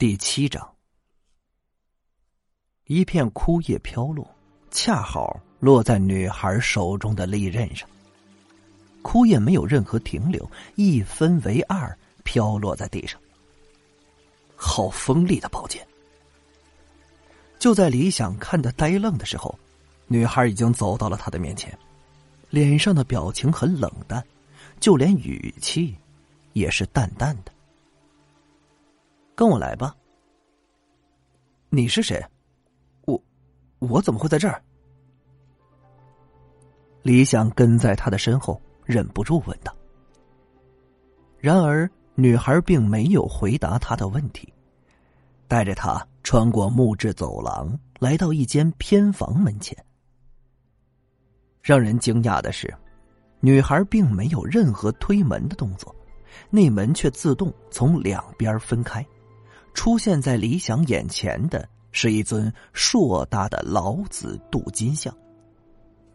第七章，一片枯叶飘落，恰好落在女孩手中的利刃上。枯叶没有任何停留，一分为二，飘落在地上。好锋利的宝剑！就在李想看得呆愣的时候，女孩已经走到了他的面前，脸上的表情很冷淡，就连语气也是淡淡的。跟我来吧。你是谁？我，我怎么会在这儿？李想跟在他的身后，忍不住问道。然而，女孩并没有回答他的问题，带着他穿过木质走廊，来到一间偏房门前。让人惊讶的是，女孩并没有任何推门的动作，那门却自动从两边分开。出现在李想眼前的是一尊硕大的老子镀金像。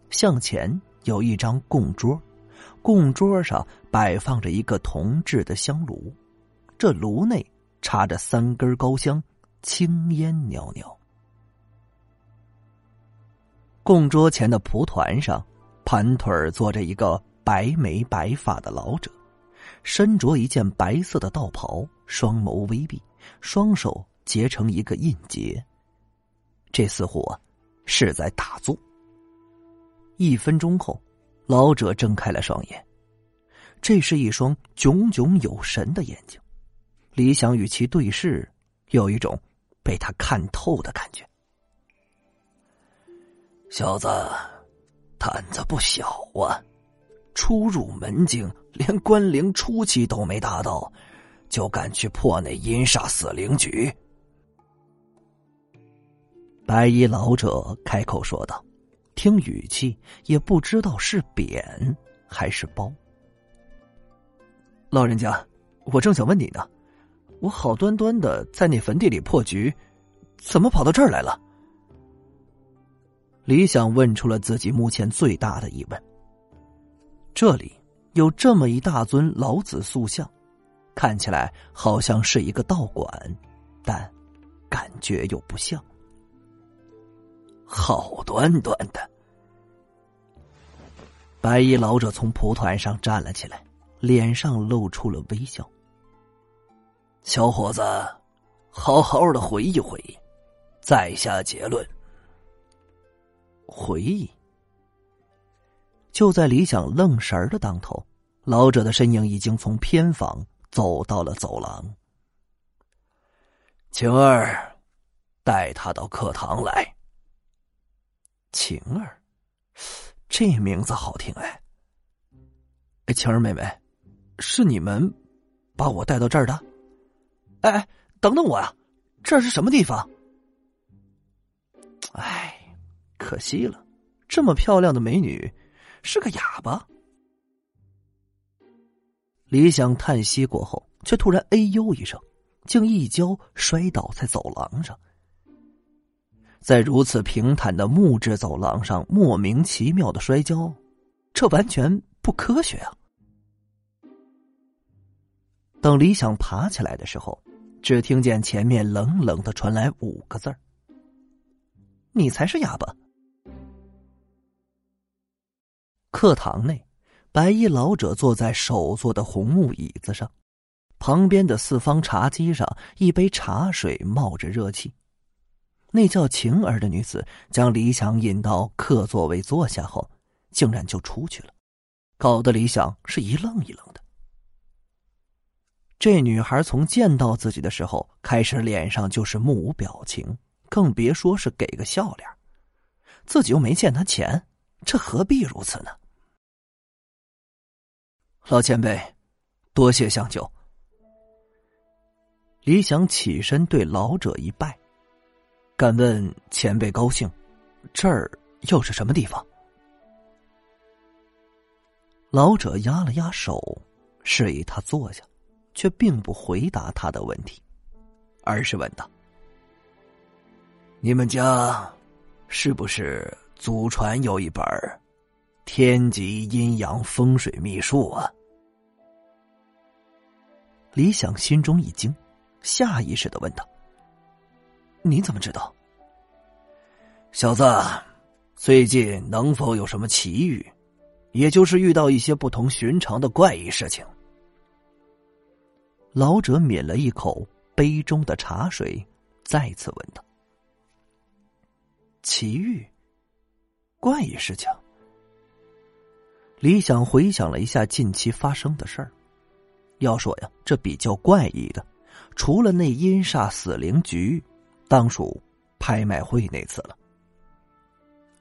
向前有一张供桌，供桌上摆放着一个铜制的香炉，这炉内插着三根高香，青烟袅袅。供桌前的蒲团上，盘腿坐着一个白眉白发的老者，身着一件白色的道袍，双眸微闭。双手结成一个印结，这似乎是在打坐。一分钟后，老者睁开了双眼，这是一双炯炯有神的眼睛。李想与其对视，有一种被他看透的感觉。小子，胆子不小啊！初入门境，连关灵初期都没达到。就敢去破那阴煞死灵局？白衣老者开口说道，听语气也不知道是贬还是褒。老人家，我正想问你呢，我好端端的在那坟地里破局，怎么跑到这儿来了？李想问出了自己目前最大的疑问。这里有这么一大尊老子塑像。看起来好像是一个道馆，但感觉又不像。好端端的，白衣老者从蒲团上站了起来，脸上露出了微笑。小伙子，好好的回忆回忆，再下结论。回忆。就在李想愣神儿的当头，老者的身影已经从偏房。走到了走廊，晴儿，带他到课堂来。晴儿，这名字好听哎。哎，晴儿妹妹，是你们把我带到这儿的？哎哎，等等我呀，这是什么地方？哎，可惜了，这么漂亮的美女，是个哑巴。李想叹息过后，却突然“哎呦”一声，竟一跤摔倒在走廊上。在如此平坦的木质走廊上莫名其妙的摔跤，这完全不科学啊！等李想爬起来的时候，只听见前面冷冷的传来五个字儿：“你才是哑巴。”课堂内。白衣老者坐在首座的红木椅子上，旁边的四方茶几上，一杯茶水冒着热气。那叫晴儿的女子将李想引到客座位坐下后，竟然就出去了，搞得李想是一愣一愣的。这女孩从见到自己的时候开始，脸上就是目无表情，更别说是给个笑脸。自己又没欠她钱，这何必如此呢？老前辈，多谢相救。李想起身对老者一拜，敢问前辈高兴，这儿又是什么地方？老者压了压手，示意他坐下，却并不回答他的问题，而是问道：“你们家是不是祖传有一本？”天极阴阳风水秘术啊！李想心中一惊，下意识的问道：“你怎么知道？小子，最近能否有什么奇遇？也就是遇到一些不同寻常的怪异事情。老者抿了一口杯中的茶水，再次问道：“奇遇，怪异事情。”李想回想了一下近期发生的事儿，要说呀，这比较怪异的，除了那阴煞死灵局，当属拍卖会那次了。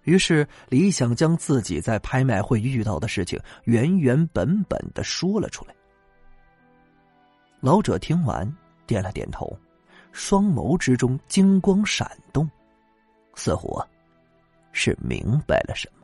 于是，李想将自己在拍卖会遇到的事情原原本本的说了出来。老者听完，点了点头，双眸之中金光闪动，似乎，是明白了什么。